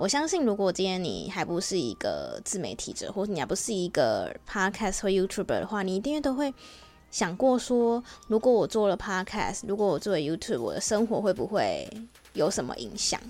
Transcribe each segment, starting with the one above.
我相信，如果今天你还不是一个自媒体者，或者你还不是一个 podcast 或 YouTuber 的话，你一定都会想过说，如果我做了 podcast，如果我做了 YouTube，我的生活会不会有什么影响？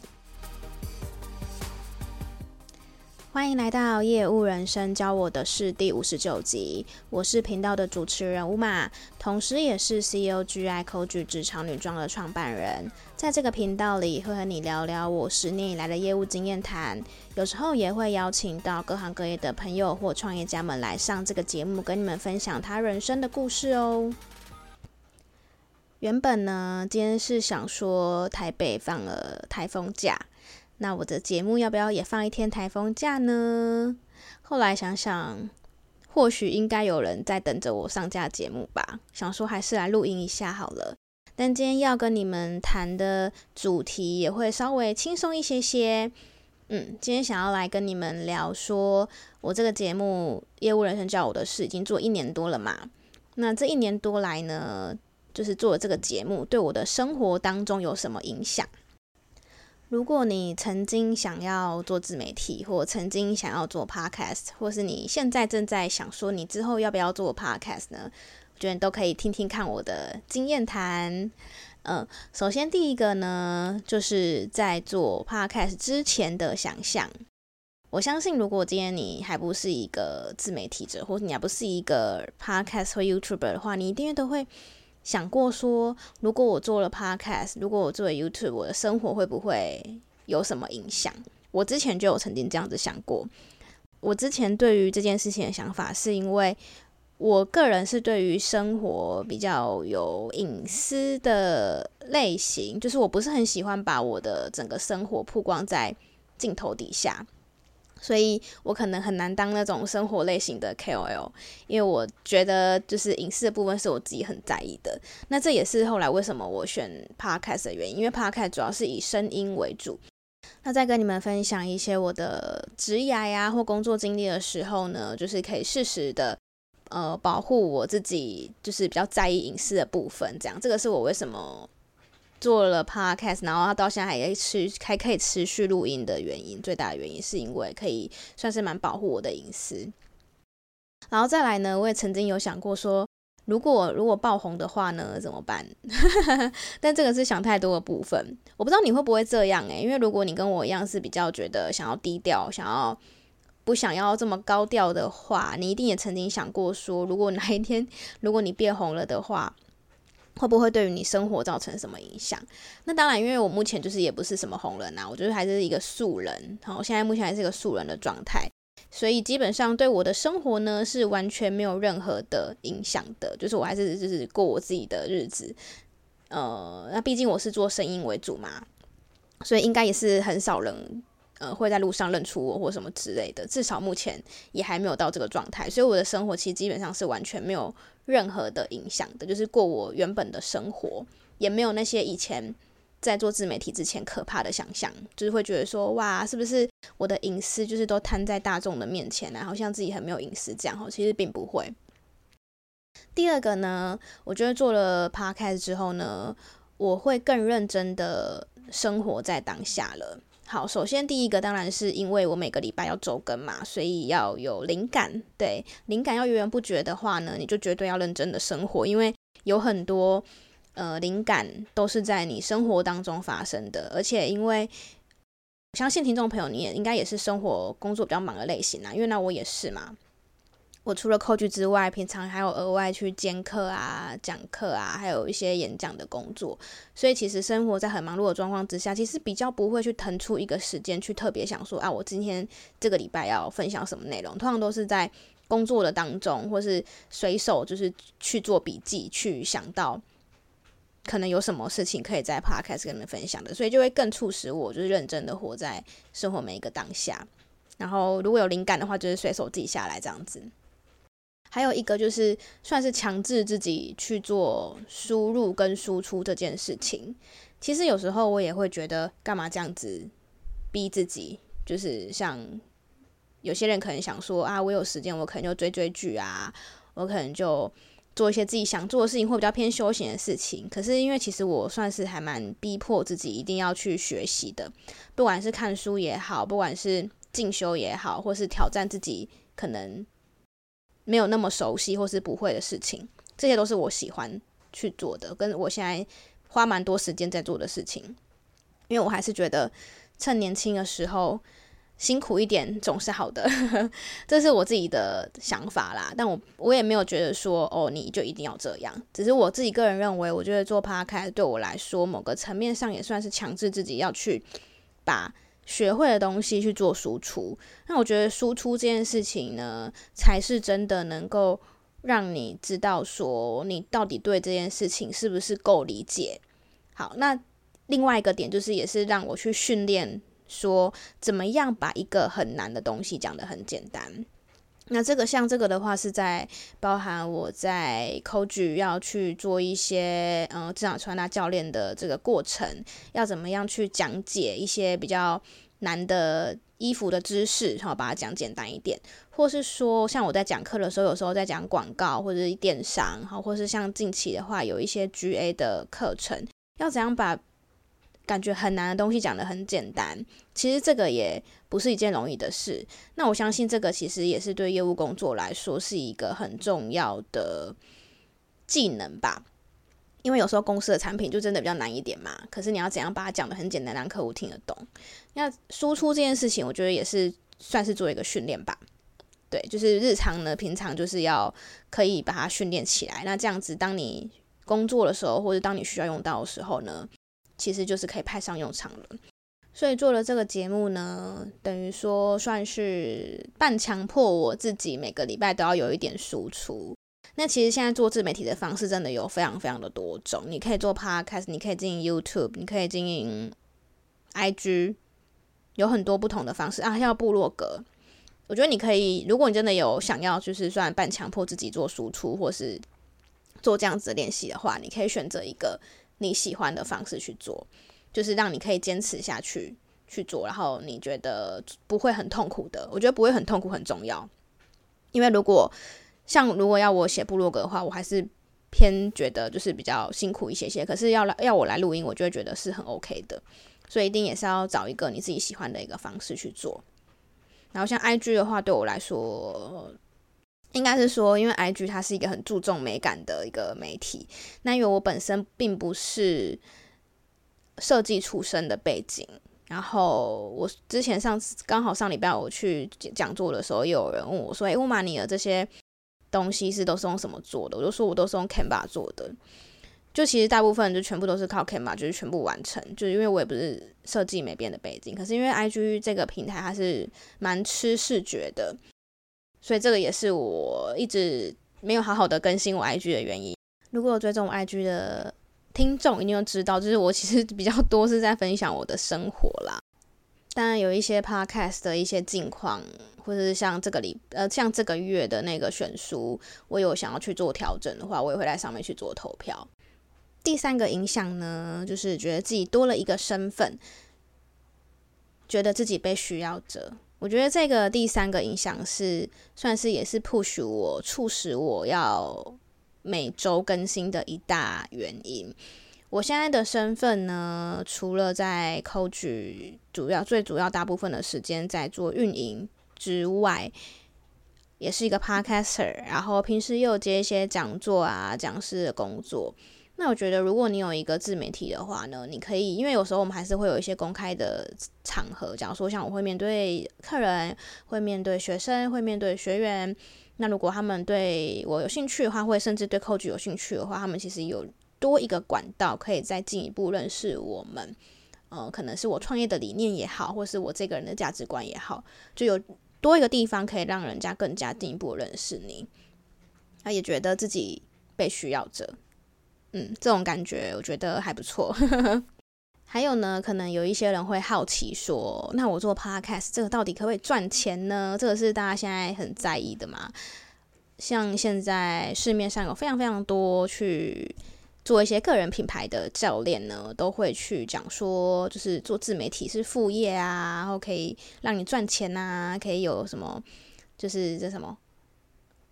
欢迎来到业务人生教我的事第五十九集，我是频道的主持人乌玛，同时也是 COGI Coach 职场女装的创办人。在这个频道里，会和你聊聊我十年以来的业务经验谈，有时候也会邀请到各行各业的朋友或创业家们来上这个节目，跟你们分享他人生的故事哦。原本呢，今天是想说台北放了台风假。那我的节目要不要也放一天台风假呢？后来想想，或许应该有人在等着我上架节目吧。想说还是来录音一下好了。但今天要跟你们谈的主题也会稍微轻松一些些。嗯，今天想要来跟你们聊说，我这个节目《业务人生教我的事》已经做一年多了嘛。那这一年多来呢，就是做这个节目，对我的生活当中有什么影响？如果你曾经想要做自媒体，或曾经想要做 podcast，或是你现在正在想说你之后要不要做 podcast 呢？我觉得你都可以听听看我的经验谈。嗯，首先第一个呢，就是在做 podcast 之前的想象。我相信，如果今天你还不是一个自媒体者，或你还不是一个 podcast 或 YouTuber 的话，你一定都会。想过说，如果我做了 Podcast，如果我做了 YouTube，我的生活会不会有什么影响？我之前就有曾经这样子想过。我之前对于这件事情的想法，是因为我个人是对于生活比较有隐私的类型，就是我不是很喜欢把我的整个生活曝光在镜头底下。所以我可能很难当那种生活类型的 KOL，因为我觉得就是隐私的部分是我自己很在意的。那这也是后来为什么我选 Podcast 的原因，因为 Podcast 主要是以声音为主。那在跟你们分享一些我的职涯呀或工作经历的时候呢，就是可以适时的呃保护我自己，就是比较在意隐私的部分。这样，这个是我为什么。做了 podcast，然后他到现在还可以持还可以持续录音的原因，最大的原因是因为可以算是蛮保护我的隐私。然后再来呢，我也曾经有想过说，如果如果爆红的话呢，怎么办？但这个是想太多的部分，我不知道你会不会这样诶、因为如果你跟我一样是比较觉得想要低调，想要不想要这么高调的话，你一定也曾经想过说，如果哪一天如果你变红了的话。会不会对于你生活造成什么影响？那当然，因为我目前就是也不是什么红人呐，我觉得还是一个素人。好，我现在目前还是一个素人的状态，所以基本上对我的生活呢是完全没有任何的影响的，就是我还是就是过我自己的日子。呃，那毕竟我是做声音为主嘛，所以应该也是很少人。呃，会在路上认出我或什么之类的，至少目前也还没有到这个状态，所以我的生活其实基本上是完全没有任何的影响的，就是过我原本的生活，也没有那些以前在做自媒体之前可怕的想象，就是会觉得说，哇，是不是我的隐私就是都摊在大众的面前啊，好像自己很没有隐私这样哈，其实并不会。第二个呢，我觉得做了 podcast 之后呢，我会更认真的生活在当下了。好，首先第一个当然是因为我每个礼拜要周更嘛，所以要有灵感。对，灵感要源源不绝的话呢，你就绝对要认真的生活，因为有很多呃灵感都是在你生活当中发生的。而且因为相信听众朋友，你也应该也是生活工作比较忙的类型啊，因为那我也是嘛。我除了 coach 之外，平常还有额外去兼课啊、讲课啊，还有一些演讲的工作。所以其实生活在很忙碌的状况之下，其实比较不会去腾出一个时间去特别想说啊，我今天这个礼拜要分享什么内容。通常都是在工作的当中，或是随手就是去做笔记，去想到可能有什么事情可以在 podcast 跟你们分享的，所以就会更促使我就是认真的活在生活每一个当下。然后如果有灵感的话，就是随手记下来这样子。还有一个就是算是强制自己去做输入跟输出这件事情。其实有时候我也会觉得，干嘛这样子逼自己？就是像有些人可能想说啊，我有时间，我可能就追追剧啊，我可能就。做一些自己想做的事情，或比较偏休闲的事情。可是因为其实我算是还蛮逼迫自己一定要去学习的，不管是看书也好，不管是进修也好，或是挑战自己可能没有那么熟悉或是不会的事情，这些都是我喜欢去做的，跟我现在花蛮多时间在做的事情。因为我还是觉得趁年轻的时候。辛苦一点总是好的，这是我自己的想法啦。但我我也没有觉得说哦，你就一定要这样。只是我自己个人认为，我觉得做 p 开对我来说，某个层面上也算是强制自己要去把学会的东西去做输出。那我觉得输出这件事情呢，才是真的能够让你知道说你到底对这件事情是不是够理解。好，那另外一个点就是，也是让我去训练。说怎么样把一个很难的东西讲得很简单？那这个像这个的话，是在包含我在 c o g 要去做一些嗯职场穿搭教练的这个过程，要怎么样去讲解一些比较难的衣服的知识，然后把它讲简单一点，或是说像我在讲课的时候，有时候在讲广告或者是电商，好，或是像近期的话有一些 GA 的课程，要怎样把感觉很难的东西讲得很简单，其实这个也不是一件容易的事。那我相信这个其实也是对业务工作来说是一个很重要的技能吧。因为有时候公司的产品就真的比较难一点嘛，可是你要怎样把它讲得很简单，让客户听得懂？那输出这件事情，我觉得也是算是做一个训练吧。对，就是日常呢，平常就是要可以把它训练起来。那这样子，当你工作的时候，或者当你需要用到的时候呢，其实就是可以派上用场了，所以做了这个节目呢，等于说算是半强迫我自己每个礼拜都要有一点输出。那其实现在做自媒体的方式真的有非常非常的多种，你可以做 Podcast，你可以经营 YouTube，你可以经营 IG，有很多不同的方式啊，还要部落格。我觉得你可以，如果你真的有想要，就是算半强迫自己做输出，或是做这样子的练习的话，你可以选择一个。你喜欢的方式去做，就是让你可以坚持下去去做，然后你觉得不会很痛苦的。我觉得不会很痛苦很重要，因为如果像如果要我写部落格的话，我还是偏觉得就是比较辛苦一些些。可是要来要我来录音，我就会觉得是很 OK 的。所以一定也是要找一个你自己喜欢的一个方式去做。然后像 IG 的话，对我来说。应该是说，因为 IG 它是一个很注重美感的一个媒体。那因为我本身并不是设计出身的背景，然后我之前上次刚好上礼拜我去讲座的时候，也有人问我说：“诶，乌玛尼尔这些东西是都是用什么做的？”我就说：“我都是用 Canva 做的。”就其实大部分就全部都是靠 Canva，就是全部完成。就是因为我也不是设计美编的背景，可是因为 IG 这个平台它是蛮吃视觉的。所以这个也是我一直没有好好的更新我 IG 的原因。如果有追踪我 IG 的听众，一定都知道，就是我其实比较多是在分享我的生活啦。当然有一些 Podcast 的一些近况，或者是像这个礼呃像这个月的那个选书，我有想要去做调整的话，我也会在上面去做投票。第三个影响呢，就是觉得自己多了一个身份，觉得自己被需要着。我觉得这个第三个影响是算是也是 push 我，促使我要每周更新的一大原因。我现在的身份呢，除了在 Coach 主要最主要大部分的时间在做运营之外，也是一个 Podcaster，然后平时又接一些讲座啊、讲师的工作。那我觉得，如果你有一个自媒体的话呢，你可以，因为有时候我们还是会有一些公开的场合，假如说像我会面对客人，会面对学生，会面对学员。那如果他们对我有兴趣的话，或者甚至对 Coach 有兴趣的话，他们其实有多一个管道，可以再进一步认识我们。呃，可能是我创业的理念也好，或是我这个人的价值观也好，就有多一个地方可以让人家更加进一步认识你。他也觉得自己被需要着。嗯，这种感觉我觉得还不错。还有呢，可能有一些人会好奇说，那我做 podcast 这个到底可不可以赚钱呢？这个是大家现在很在意的嘛。像现在市面上有非常非常多去做一些个人品牌的教练呢，都会去讲说，就是做自媒体是副业啊，然后可以让你赚钱啊，可以有什么，就是这什么。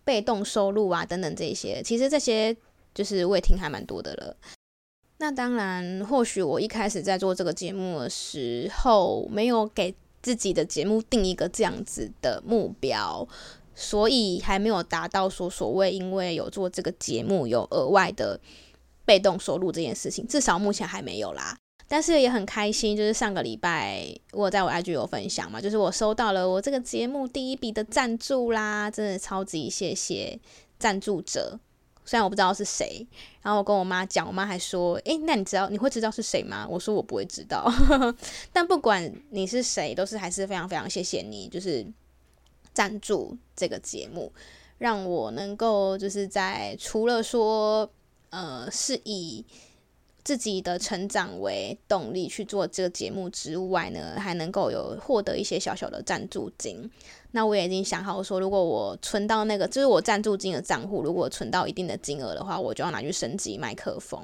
被动收入啊等等这些，其实这些就是我也听还蛮多的了。那当然，或许我一开始在做这个节目的时候，没有给自己的节目定一个这样子的目标，所以还没有达到说所谓因为有做这个节目有额外的被动收入这件事情，至少目前还没有啦。但是也很开心，就是上个礼拜我在我 IG 有分享嘛，就是我收到了我这个节目第一笔的赞助啦，真的超级谢谢赞助者。虽然我不知道是谁，然后我跟我妈讲，我妈还说：“诶，那你知道你会知道是谁吗？”我说：“我不会知道。”但不管你是谁，都是还是非常非常谢谢你，就是赞助这个节目，让我能够就是在除了说呃是以。自己的成长为动力去做这个节目之外呢，还能够有获得一些小小的赞助金。那我也已经想好说，如果我存到那个就是我赞助金的账户，如果存到一定的金额的话，我就要拿去升级麦克风。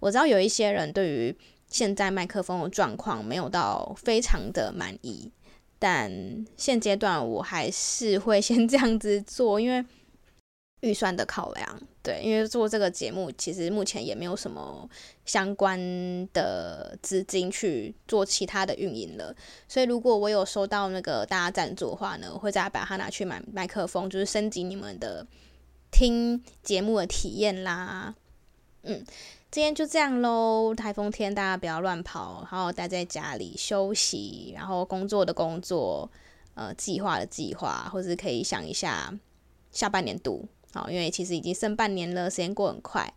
我知道有一些人对于现在麦克风的状况没有到非常的满意，但现阶段我还是会先 这样子做，因为。预算的考量，对，因为做这个节目，其实目前也没有什么相关的资金去做其他的运营了，所以如果我有收到那个大家赞助的话呢，我会再把它拿去买麦克风，就是升级你们的听节目的体验啦。嗯，今天就这样喽，台风天大家不要乱跑，好好待在家里休息，然后工作的工作，呃，计划的计划，或者可以想一下下半年度。好，因为其实已经剩半年了，时间过很快。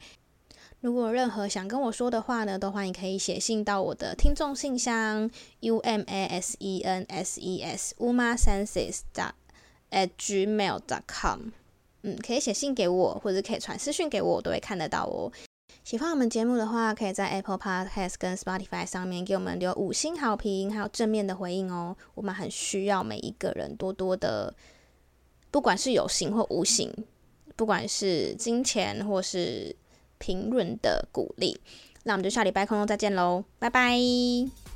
如果任何想跟我说的话呢，都欢迎可以写信到我的听众信箱 u m a s e n s e s umasenses dot at gmail dot com。嗯，可以写信给我，或者可以传私讯给我，我都会看得到哦。喜欢我们节目的话，可以在 Apple Podcast 跟 Spotify 上面给我们留五星好评，还有正面的回应哦。我们很需要每一个人多多的，不管是有形或无形。不管是金钱或是评论的鼓励，那我们就下礼拜空中再见喽，拜拜。